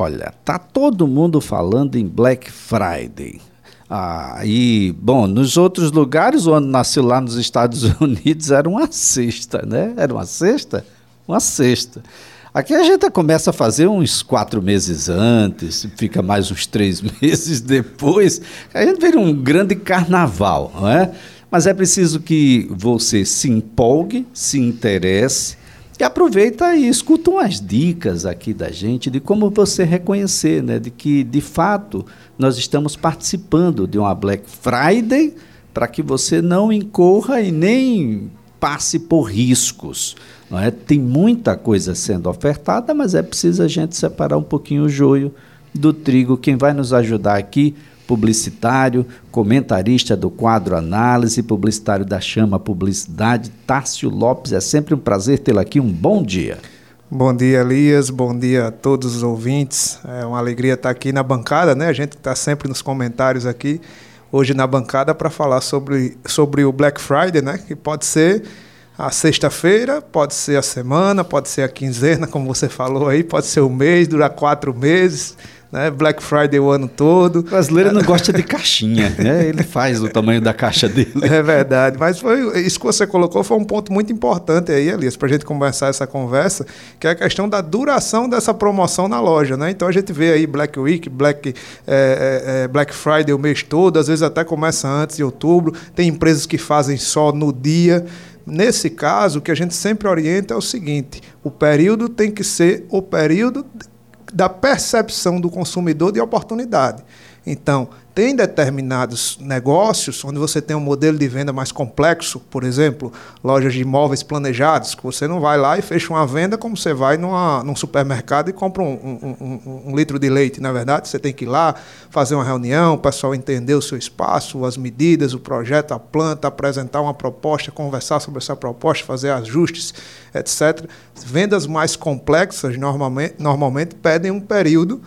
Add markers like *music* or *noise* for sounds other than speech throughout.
Olha, tá todo mundo falando em Black Friday. Ah, e, bom, nos outros lugares, o ano nasceu lá nos Estados *laughs* Unidos, era uma sexta, né? Era uma sexta? Uma sexta. Aqui a gente começa a fazer uns quatro meses antes, fica mais uns três *laughs* meses depois. A gente vê um grande carnaval, não é? Mas é preciso que você se empolgue, se interesse e aproveita e escuta umas dicas aqui da gente de como você reconhecer, né? De que, de fato, nós estamos participando de uma Black Friday para que você não incorra e nem passe por riscos. Não é? Tem muita coisa sendo ofertada, mas é preciso a gente separar um pouquinho o joio do trigo. Quem vai nos ajudar aqui publicitário, comentarista do quadro Análise, publicitário da Chama Publicidade, Tássio Lopes. É sempre um prazer tê-lo aqui. Um bom dia. Bom dia, Elias. Bom dia a todos os ouvintes. É uma alegria estar aqui na bancada, né? A gente está sempre nos comentários aqui, hoje na bancada, para falar sobre, sobre o Black Friday, né? Que pode ser a sexta-feira, pode ser a semana, pode ser a quinzena, como você falou aí, pode ser o mês, durar quatro meses né? Black Friday o ano todo. O brasileiro não gosta de caixinha, né? Ele faz o tamanho da caixa dele. É verdade, mas foi isso que você colocou foi um ponto muito importante aí, Elias, para a gente começar essa conversa, que é a questão da duração dessa promoção na loja, né? Então a gente vê aí Black Week, Black, é, é, é, Black Friday o mês todo, às vezes até começa antes de outubro, tem empresas que fazem só no dia. Nesse caso, o que a gente sempre orienta é o seguinte: o período tem que ser o período da percepção do consumidor de oportunidade. Então, tem determinados negócios onde você tem um modelo de venda mais complexo, por exemplo, lojas de imóveis planejados, que você não vai lá e fecha uma venda como você vai numa, num supermercado e compra um, um, um, um litro de leite. Na verdade, você tem que ir lá, fazer uma reunião, o pessoal entender o seu espaço, as medidas, o projeto, a planta, apresentar uma proposta, conversar sobre essa proposta, fazer ajustes, etc. Vendas mais complexas normalmente, normalmente pedem um período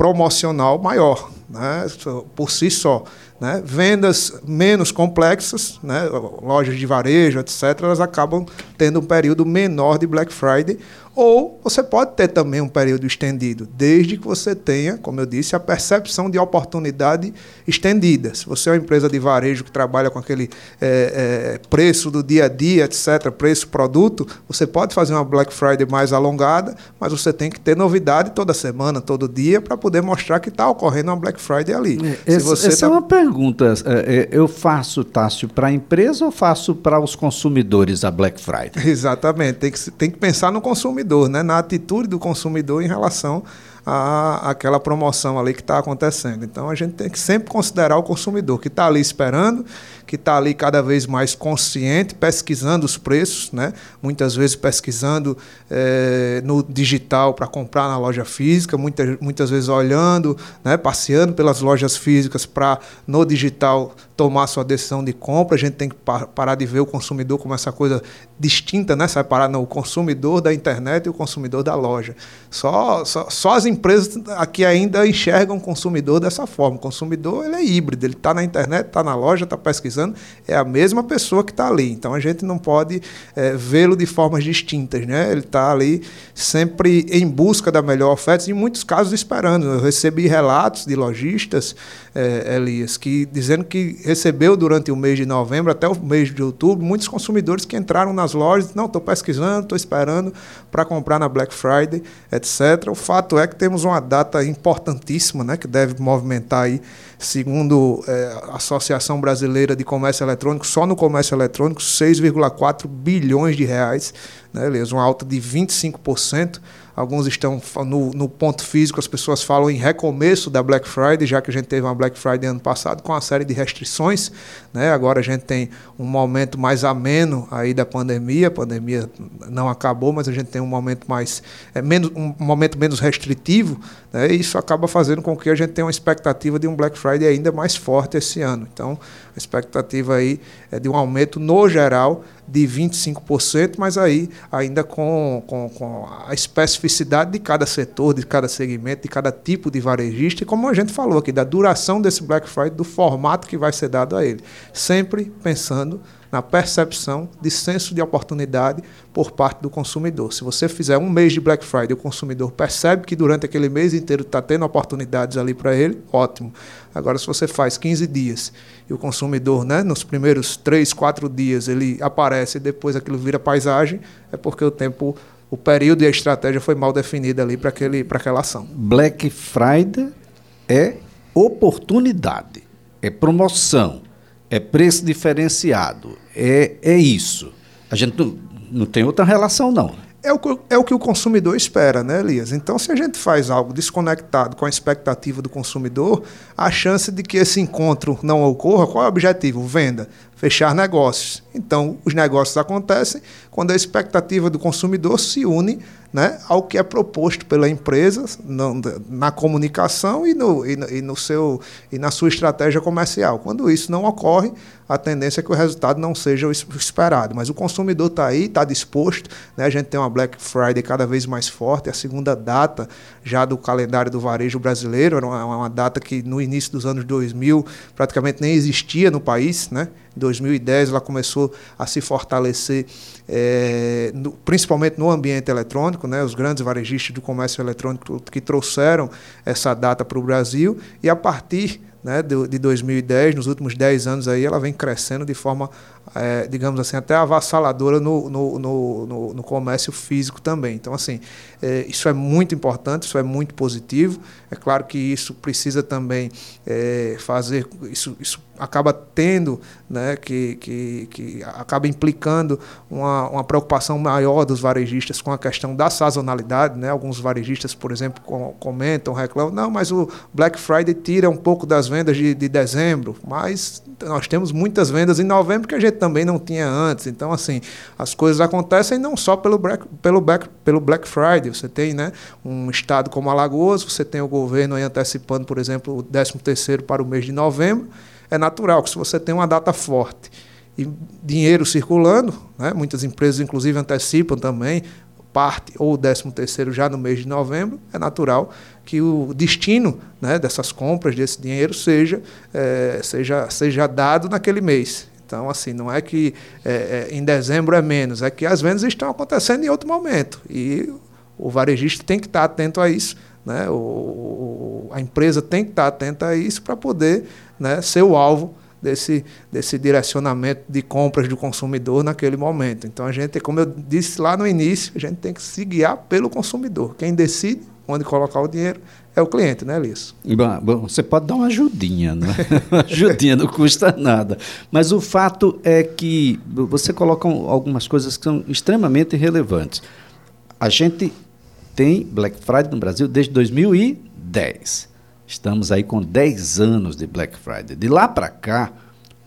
promocional maior né, por si só. Né? Vendas menos complexas, né, lojas de varejo, etc., elas acabam tendo um período menor de Black Friday, ou você pode ter também um período estendido, desde que você tenha, como eu disse, a percepção de oportunidade estendida. Se você é uma empresa de varejo que trabalha com aquele é, é, preço do dia a dia, etc., preço produto, você pode fazer uma Black Friday mais alongada, mas você tem que ter novidade toda semana, todo dia, para poder mostrar que está ocorrendo uma Black Friday ali. É, essa, essa tá... é uma pergunta. É, é, eu faço, Tássio, para a empresa ou faço para os consumidores a Black Friday? Exatamente. Tem que, tem que pensar no consumidor, né? na atitude do consumidor em relação a, aquela promoção ali que está acontecendo. Então a gente tem que sempre considerar o consumidor que está ali esperando, que está ali cada vez mais consciente, pesquisando os preços, né? muitas vezes pesquisando é, no digital para comprar na loja física, muitas, muitas vezes olhando, né? passeando pelas lojas físicas para no digital tomar sua decisão de compra. A gente tem que parar de ver o consumidor como essa coisa distinta, né? separar no, o consumidor da internet e o consumidor da loja. Só, só, só as empresas aqui ainda enxergam o consumidor dessa forma. O consumidor ele é híbrido, ele está na internet, está na loja, está pesquisando, é a mesma pessoa que está ali. Então a gente não pode é, vê-lo de formas distintas. Né? Ele está ali sempre em busca da melhor oferta, em muitos casos esperando. Eu recebi relatos de lojistas, é, Elias, que dizendo que recebeu durante o mês de novembro até o mês de outubro muitos consumidores que entraram nas lojas, não, estou pesquisando, estou esperando para comprar na Black Friday, etc. O fato é que temos uma data importantíssima, né, que deve movimentar aí, segundo é, a Associação Brasileira de Comércio Eletrônico, só no comércio eletrônico, 6,4 bilhões de reais, né, Elias, uma alta de 25%. Alguns estão no, no, ponto físico, as pessoas falam em recomeço da Black Friday, já que a gente teve uma Black Friday ano passado com uma série de restrições. Né? Agora a gente tem um momento mais ameno aí da pandemia. A pandemia não acabou, mas a gente tem um momento mais é, menos, um momento menos restritivo. Né? E isso acaba fazendo com que a gente tenha uma expectativa de um Black Friday ainda mais forte esse ano. Então, a expectativa aí é de um aumento no geral de 25%, mas aí ainda com, com, com a especificidade de cada setor, de cada segmento, de cada tipo de varejista, e como a gente falou aqui, da duração desse Black Friday, do formato que vai ser dado a ele. Sempre pensando na percepção de senso de oportunidade por parte do consumidor. Se você fizer um mês de Black Friday, o consumidor percebe que durante aquele mês inteiro está tendo oportunidades ali para ele, ótimo. Agora, se você faz 15 dias e o consumidor, né, nos primeiros 3, 4 dias, ele aparece e depois aquilo vira paisagem, é porque o tempo o período e a estratégia foi mal definida ali para aquela ação. Black Friday é oportunidade, é promoção, é preço diferenciado, é, é isso. A gente não, não tem outra relação, não. É o, é o que o consumidor espera, né, Elias? Então, se a gente faz algo desconectado com a expectativa do consumidor, a chance de que esse encontro não ocorra, qual é o objetivo? Venda, fechar negócios. Então, os negócios acontecem quando a expectativa do consumidor se une né, ao que é proposto pela empresa na, na comunicação e, no, e, no, e, no seu, e na sua estratégia comercial. Quando isso não ocorre, a tendência é que o resultado não seja o esperado. Mas o consumidor está aí, está disposto. Né, a gente tem uma Black Friday cada vez mais forte, a segunda data já do calendário do varejo brasileiro, era uma, uma data que no início dos anos 2000 praticamente nem existia no país. Né? Em 2010 ela começou a se fortalecer, é, no, principalmente no ambiente eletrônico, né? os grandes varejistas do comércio eletrônico que trouxeram essa data para o Brasil, e a partir né, de, de 2010, nos últimos 10 anos aí, ela vem crescendo de forma, é, digamos assim, até avassaladora no, no, no, no, comércio físico também. Então, assim, é, isso é muito importante, isso é muito positivo. É claro que isso precisa também é, fazer, isso, isso acaba tendo, né, que, que, que acaba implicando uma, uma preocupação maior dos varejistas com a questão da sazonalidade. Né? Alguns varejistas, por exemplo, comentam, reclamam, não, mas o Black Friday tira um pouco das vendas de, de dezembro, mas nós temos muitas vendas em novembro que a gente também não tinha antes. Então, assim, as coisas acontecem não só pelo Black, pelo Black, pelo Black Friday. Você tem né, um estado como Alagoas, você tem o governo antecipando, por exemplo, o 13 terceiro para o mês de novembro, é natural que se você tem uma data forte e dinheiro circulando, né, muitas empresas inclusive antecipam também parte ou o 13 terceiro já no mês de novembro, é natural que o destino né, dessas compras, desse dinheiro, seja, é, seja, seja dado naquele mês. Então, assim, não é que é, é, em dezembro é menos, é que as vendas estão acontecendo em outro momento. E o varejista tem que estar atento a isso, né? o, a empresa tem que estar atenta a isso para poder né, ser o alvo desse, desse direcionamento de compras do consumidor naquele momento. Então a gente, como eu disse lá no início, a gente tem que se guiar pelo consumidor. Quem decide onde colocar o dinheiro é o cliente, né, Lisso? Bom, você pode dar uma ajudinha, né? uma *laughs* ajudinha não custa nada. Mas o fato é que você coloca algumas coisas que são extremamente relevantes. A gente tem Black Friday no Brasil desde 2010. Estamos aí com 10 anos de Black Friday. De lá para cá,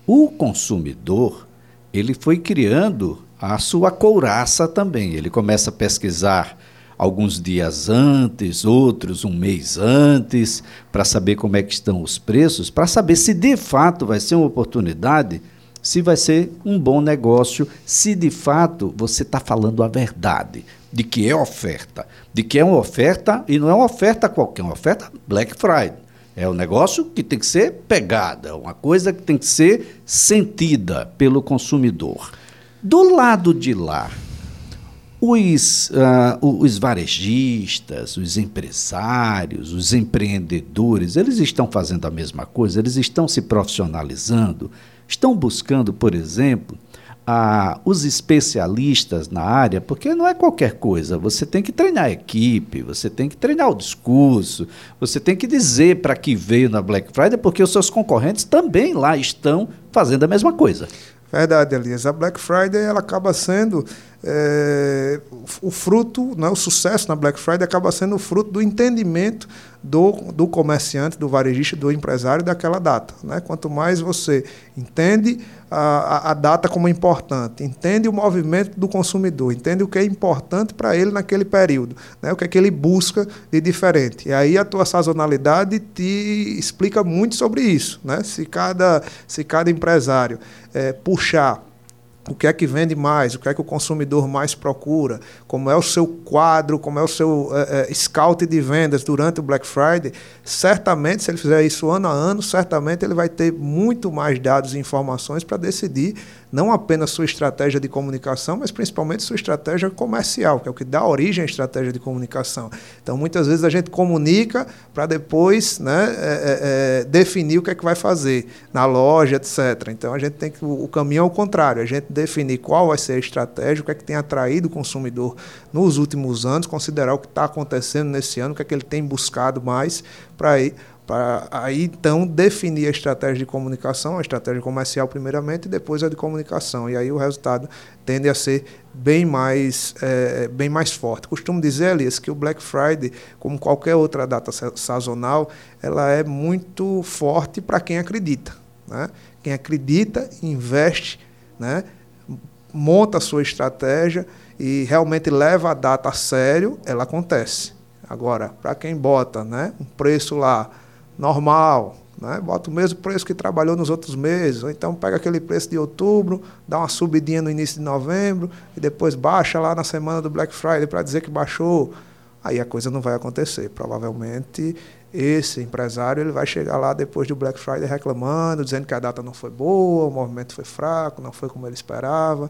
o consumidor ele foi criando a sua couraça também. Ele começa a pesquisar alguns dias antes, outros um mês antes, para saber como é que estão os preços, para saber se de fato vai ser uma oportunidade, se vai ser um bom negócio, se de fato você está falando a verdade de que é oferta, de que é uma oferta e não é uma oferta qualquer, é uma oferta Black Friday. É um negócio que tem que ser pegada, uma coisa que tem que ser sentida pelo consumidor. Do lado de lá, os, uh, os varejistas, os empresários, os empreendedores, eles estão fazendo a mesma coisa, eles estão se profissionalizando, estão buscando, por exemplo, a, os especialistas na área, porque não é qualquer coisa. Você tem que treinar a equipe, você tem que treinar o discurso, você tem que dizer para que veio na Black Friday, porque os seus concorrentes também lá estão fazendo a mesma coisa. Verdade, Elias. A Black Friday ela acaba sendo é, o fruto, né, o sucesso na Black Friday acaba sendo o fruto do entendimento do, do comerciante, do varejista, do empresário daquela data. Né? Quanto mais você entende a, a, data como importante, entende o movimento do consumidor, entende o que é importante para ele naquele período, né? o que é que ele busca de diferente. E aí a tua sazonalidade te explica muito sobre isso. Né? Se, cada, se cada empresário é, puxar o que é que vende mais, o que é que o consumidor mais procura, como é o seu quadro, como é o seu é, é, scout de vendas durante o Black Friday, certamente, se ele fizer isso ano a ano, certamente ele vai ter muito mais dados e informações para decidir não apenas sua estratégia de comunicação, mas principalmente sua estratégia comercial, que é o que dá origem à estratégia de comunicação. Então, muitas vezes a gente comunica para depois né, é, é, é, definir o que é que vai fazer na loja, etc. Então, a gente tem que o, o caminho é o contrário, a gente definir qual vai ser a estratégia, o que é que tem atraído o consumidor nos últimos anos, considerar o que está acontecendo nesse ano, o que é que ele tem buscado mais para ir para aí então definir a estratégia de comunicação, a estratégia comercial primeiramente e depois a de comunicação. E aí o resultado tende a ser bem mais, é, bem mais forte. Costumo dizer, Elias, que o Black Friday, como qualquer outra data sazonal, ela é muito forte para quem acredita. Né? Quem acredita, investe, né? monta a sua estratégia e realmente leva a data a sério, ela acontece. Agora, para quem bota né, um preço lá normal, né? bota o mesmo preço que trabalhou nos outros meses, ou então pega aquele preço de outubro, dá uma subidinha no início de novembro e depois baixa lá na semana do Black Friday para dizer que baixou. Aí a coisa não vai acontecer. Provavelmente esse empresário ele vai chegar lá depois do Black Friday reclamando, dizendo que a data não foi boa, o movimento foi fraco, não foi como ele esperava.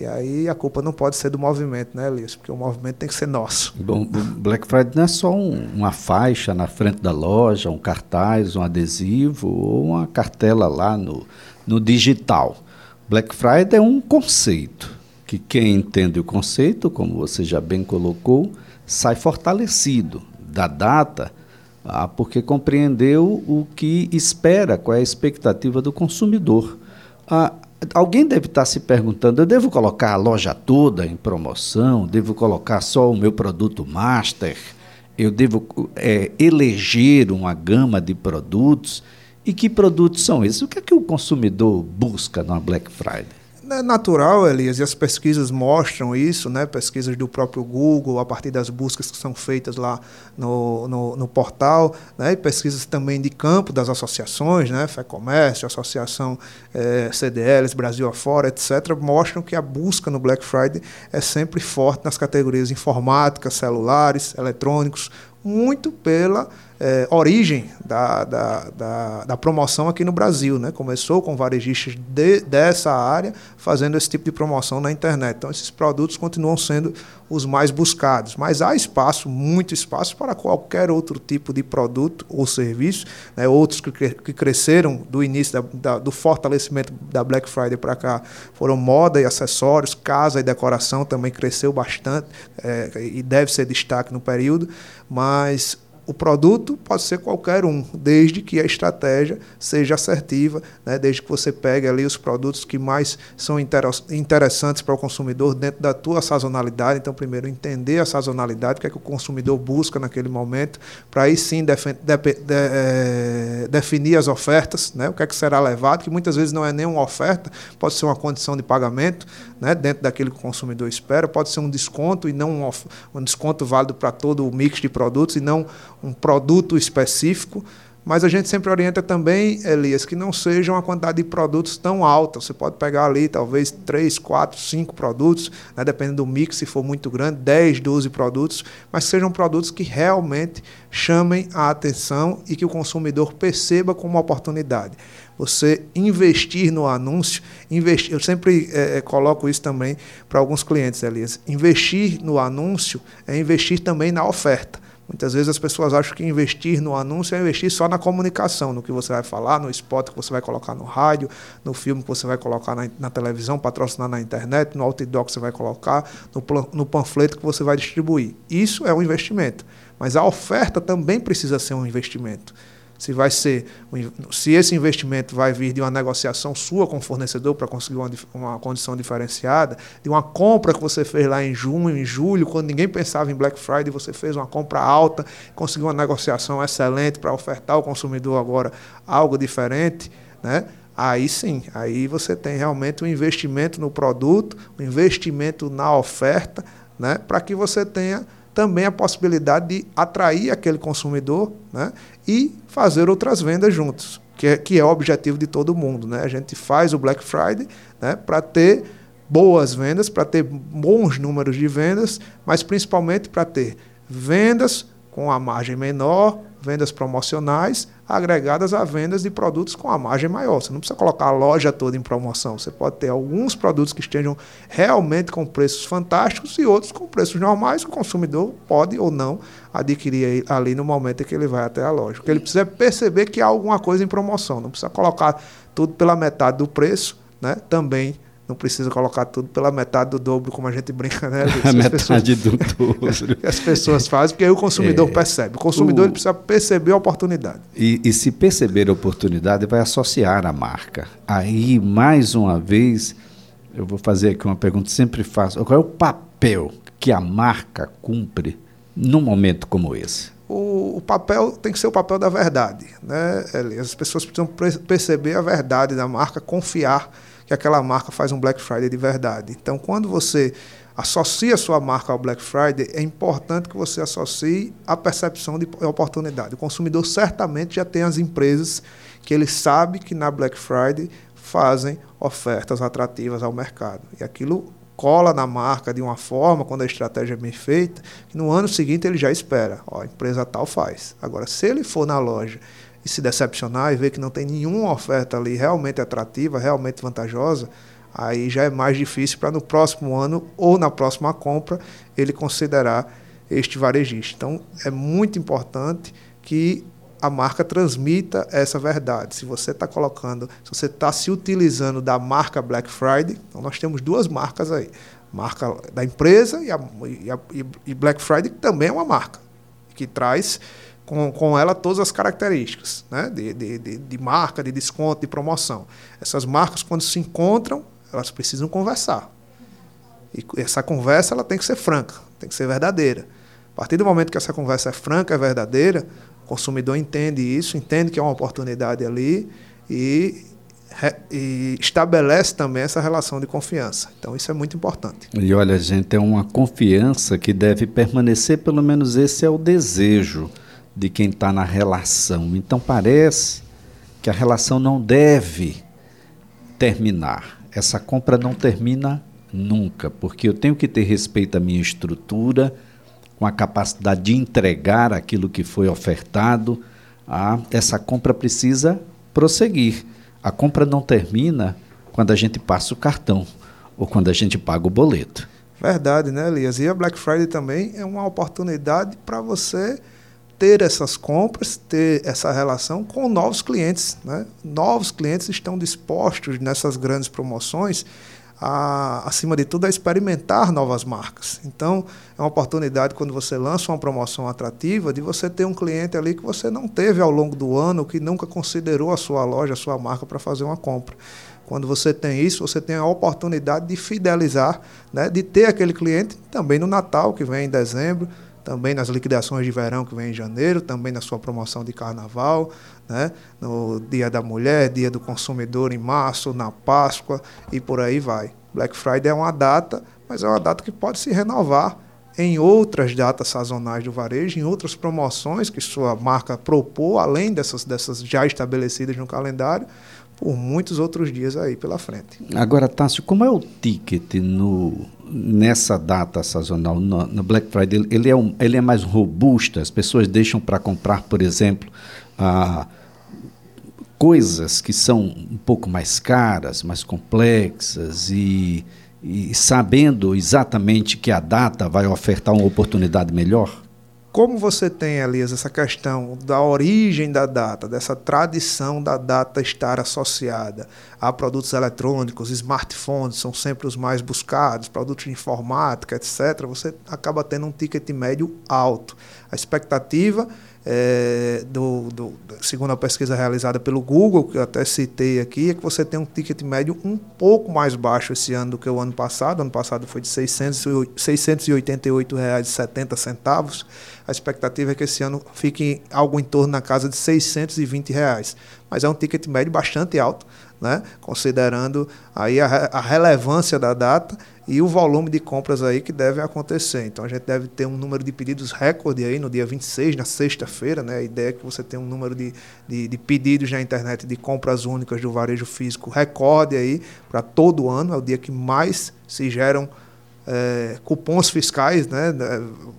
E aí a culpa não pode ser do movimento, né, Elias? Porque o movimento tem que ser nosso. Bom, Black Friday não é só um, uma faixa na frente da loja, um cartaz, um adesivo ou uma cartela lá no, no digital. Black Friday é um conceito que quem entende o conceito, como você já bem colocou, sai fortalecido da data, ah, porque compreendeu o que espera, qual é a expectativa do consumidor. Ah, Alguém deve estar se perguntando: eu devo colocar a loja toda em promoção? Devo colocar só o meu produto master? Eu devo é, eleger uma gama de produtos? E que produtos são esses? O que é que o consumidor busca na Black Friday? É natural, Elias, e as pesquisas mostram isso, né? pesquisas do próprio Google, a partir das buscas que são feitas lá no, no, no portal, né? e pesquisas também de campo das associações, né? FEComércio, Associação eh, CDLs, Brasil afora, etc., mostram que a busca no Black Friday é sempre forte nas categorias informática, celulares, eletrônicos, muito pela é, origem da, da, da, da, promoção aqui no Brasil. Né? Começou com varejistas de, dessa área fazendo esse tipo de promoção na internet. Então, esses produtos continuam sendo os mais buscados. Mas há espaço, muito espaço, para qualquer outro tipo de produto ou serviço. Né? Outros que, que cresceram do início da, do fortalecimento da Black Friday para cá foram moda e acessórios, casa e decoração também cresceu bastante é, e deve ser destaque no período. Mas o produto pode ser qualquer um, desde que a estratégia seja assertiva, né? desde que você pegue ali os produtos que mais são interessantes para o consumidor dentro da tua sazonalidade. Então, primeiro, entender a sazonalidade, o que é que o consumidor busca naquele momento, para aí sim de, de, é, definir as ofertas, né? o que é que será levado, que muitas vezes não é nem uma oferta, pode ser uma condição de pagamento, né? dentro daquilo que o consumidor espera, pode ser um desconto e não um, um desconto válido para todo o mix de produtos e não um produto específico, mas a gente sempre orienta também, Elias, que não seja uma quantidade de produtos tão alta. Você pode pegar ali talvez 3, 4, 5 produtos, né, dependendo do mix, se for muito grande, 10, 12 produtos, mas sejam produtos que realmente chamem a atenção e que o consumidor perceba como uma oportunidade. Você investir no anúncio, investir, eu sempre é, coloco isso também para alguns clientes, Elias. Investir no anúncio é investir também na oferta. Muitas vezes as pessoas acham que investir no anúncio é investir só na comunicação, no que você vai falar, no spot que você vai colocar no rádio, no filme que você vai colocar na, na televisão, patrocinar na internet, no outdoor que você vai colocar, no, no panfleto que você vai distribuir. Isso é um investimento. Mas a oferta também precisa ser um investimento se vai ser se esse investimento vai vir de uma negociação sua com o fornecedor para conseguir uma, uma condição diferenciada, de uma compra que você fez lá em junho, em julho, quando ninguém pensava em Black Friday, você fez uma compra alta, conseguiu uma negociação excelente para ofertar ao consumidor agora algo diferente, né? Aí sim, aí você tem realmente um investimento no produto, um investimento na oferta, né? Para que você tenha também a possibilidade de atrair aquele consumidor né, e fazer outras vendas juntos, que é, que é o objetivo de todo mundo. Né? A gente faz o Black Friday né, para ter boas vendas, para ter bons números de vendas, mas principalmente para ter vendas com a margem menor, vendas promocionais, agregadas a vendas de produtos com a margem maior. Você não precisa colocar a loja toda em promoção. Você pode ter alguns produtos que estejam realmente com preços fantásticos e outros com preços normais que o consumidor pode ou não adquirir ali no momento em que ele vai até a loja. Porque ele precisa perceber que há alguma coisa em promoção. Não precisa colocar tudo pela metade do preço, né? Também não precisa colocar tudo pela metade do dobro, como a gente brinca, né? *laughs* A metade pessoas, do dobro. *laughs* as pessoas fazem, porque aí o consumidor é, percebe. O consumidor o, precisa perceber a oportunidade. E, e se perceber a oportunidade, vai associar a marca. Aí, mais uma vez, eu vou fazer aqui uma pergunta que sempre faço. Qual é o papel que a marca cumpre num momento como esse? O, o, papel tem que ser o papel da verdade. Né, As pessoas precisam perceber a verdade da marca, confiar que aquela marca faz um Black Friday de verdade. Então, quando você associa a sua marca ao Black Friday, é importante que você associe a percepção de oportunidade. O consumidor certamente já tem as empresas que ele sabe que na Black Friday fazem ofertas atrativas ao mercado. E aquilo cola na marca de uma forma, quando a estratégia é bem feita, que no ano seguinte ele já espera. Ó, a empresa tal faz. Agora, se ele for na loja e se decepcionar e ver que não tem nenhuma oferta ali realmente atrativa, realmente vantajosa, aí já é mais difícil para no próximo ano ou na próxima compra ele considerar este varejista. Então é muito importante que a marca transmita essa verdade. Se você está colocando, se você está se utilizando da marca Black Friday, então nós temos duas marcas aí. Marca da empresa e, a, e, a, e Black Friday também é uma marca que traz com, com ela todas as características né? de, de, de, de marca, de desconto, de promoção. Essas marcas, quando se encontram, elas precisam conversar. E essa conversa ela tem que ser franca, tem que ser verdadeira. A partir do momento que essa conversa é franca, é verdadeira, o consumidor entende isso, entende que é uma oportunidade ali e, e estabelece também essa relação de confiança. Então isso é muito importante. E olha, gente, é uma confiança que deve permanecer, pelo menos esse é o desejo de quem está na relação. Então parece que a relação não deve terminar. Essa compra não termina nunca, porque eu tenho que ter respeito à minha estrutura, com a capacidade de entregar aquilo que foi ofertado. Ah, essa compra precisa prosseguir. A compra não termina quando a gente passa o cartão ou quando a gente paga o boleto. Verdade, né, Elias? E a Black Friday também é uma oportunidade para você ter essas compras, ter essa relação com novos clientes. Né? Novos clientes estão dispostos nessas grandes promoções, a, acima de tudo, a experimentar novas marcas. Então, é uma oportunidade quando você lança uma promoção atrativa de você ter um cliente ali que você não teve ao longo do ano, que nunca considerou a sua loja, a sua marca para fazer uma compra. Quando você tem isso, você tem a oportunidade de fidelizar, né, de ter aquele cliente também no Natal, que vem em dezembro, também nas liquidações de verão que vem em janeiro, também na sua promoção de carnaval, né? no Dia da Mulher, Dia do Consumidor em março, na Páscoa e por aí vai. Black Friday é uma data, mas é uma data que pode se renovar em outras datas sazonais do varejo, em outras promoções que sua marca propôs, além dessas, dessas já estabelecidas no calendário, por muitos outros dias aí pela frente. Agora, Tássio, como é o ticket no, nessa data sazonal, no, no Black Friday? Ele é, um, ele é mais robusto? As pessoas deixam para comprar, por exemplo, ah, coisas que são um pouco mais caras, mais complexas e, e sabendo exatamente que a data vai ofertar uma oportunidade melhor? Como você tem, Elias, essa questão da origem da data, dessa tradição da data estar associada a produtos eletrônicos, smartphones são sempre os mais buscados, produtos de informática, etc., você acaba tendo um ticket médio alto. A expectativa do, do, segundo a pesquisa realizada pelo Google, que eu até citei aqui, é que você tem um ticket médio um pouco mais baixo esse ano do que o ano passado. O ano passado foi de R$ 688,70. A expectativa é que esse ano fique algo em torno na casa de 620 reais. Mas é um ticket médio bastante alto, né? considerando aí a, a relevância da data e o volume de compras aí que deve acontecer. Então a gente deve ter um número de pedidos recorde aí no dia 26, na sexta-feira, né? A ideia é que você tenha um número de, de, de, pedidos na internet de compras únicas do varejo físico recorde aí para todo ano, é o dia que mais se geram é, cupons fiscais, né,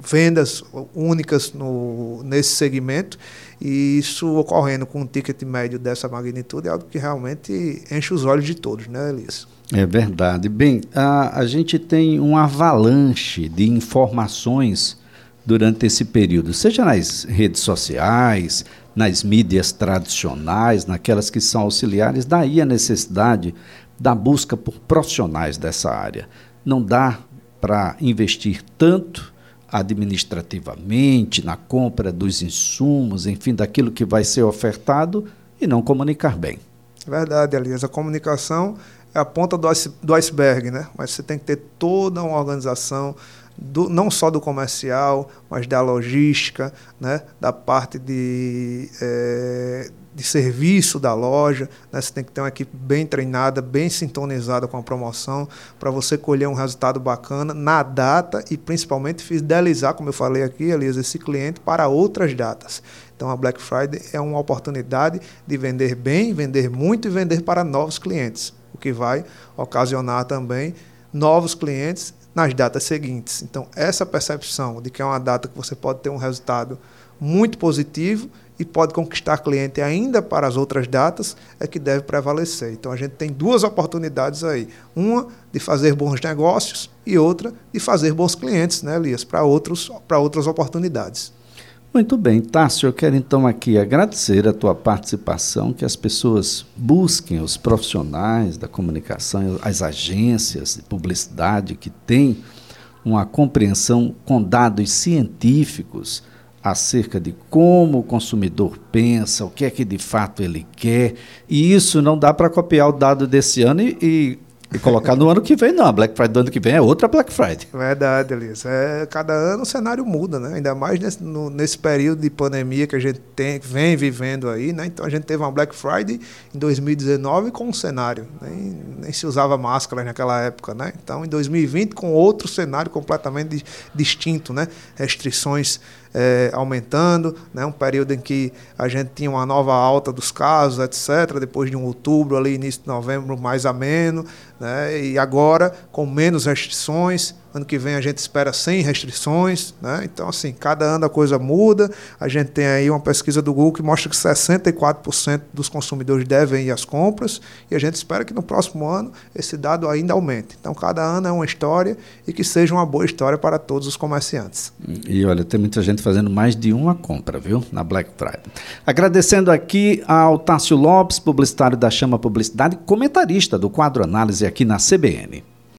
vendas únicas no, nesse segmento, e isso ocorrendo com um ticket médio dessa magnitude é algo que realmente enche os olhos de todos, né, Elias? É verdade. Bem, a, a gente tem um avalanche de informações durante esse período, seja nas redes sociais, nas mídias tradicionais, naquelas que são auxiliares, daí a necessidade da busca por profissionais dessa área. Não dá para investir tanto administrativamente na compra dos insumos, enfim, daquilo que vai ser ofertado e não comunicar bem. Verdade, Elias. A comunicação é a ponta do, iceberg, né? Mas você tem que ter toda uma organização, do, não só do comercial, mas da logística, né? da parte de, é, de serviço da loja. Né? Você tem que ter uma equipe bem treinada, bem sintonizada com a promoção, para você colher um resultado bacana na data e principalmente fidelizar, como eu falei aqui, Elias, esse cliente para outras datas. Então a Black Friday é uma oportunidade de vender bem, vender muito e vender para novos clientes o que vai ocasionar também novos clientes nas datas seguintes. Então, essa percepção de que é uma data que você pode ter um resultado muito positivo e pode conquistar cliente ainda para as outras datas é que deve prevalecer. Então, a gente tem duas oportunidades aí: uma de fazer bons negócios e outra de fazer bons clientes, né, Elias, para para outras oportunidades. Muito bem, Tássio, eu quero então aqui agradecer a tua participação, que as pessoas busquem os profissionais da comunicação, as agências de publicidade que têm uma compreensão com dados científicos acerca de como o consumidor pensa, o que é que de fato ele quer, e isso não dá para copiar o dado desse ano e, e e colocar no ano que vem, não. A Black Friday do ano que vem é outra Black Friday. Verdade, Elias. É, cada ano o cenário muda, né? Ainda mais nesse, no, nesse período de pandemia que a gente tem, vem vivendo aí, né? Então a gente teve uma Black Friday em 2019 com um cenário. Nem, nem se usava máscara naquela época, né? Então em 2020 com outro cenário completamente distinto, né? Restrições é, aumentando, né? um período em que a gente tinha uma nova alta dos casos, etc., depois de um outubro, ali, início de novembro, mais ameno, né? e agora com menos restrições, Ano que vem a gente espera sem restrições, né? Então, assim, cada ano a coisa muda. A gente tem aí uma pesquisa do Google que mostra que 64% dos consumidores devem ir às compras e a gente espera que no próximo ano esse dado ainda aumente. Então, cada ano é uma história e que seja uma boa história para todos os comerciantes. E olha, tem muita gente fazendo mais de uma compra, viu? Na Black Friday. Agradecendo aqui ao Tássio Lopes, publicitário da Chama Publicidade, comentarista do quadro Análise aqui na CBN.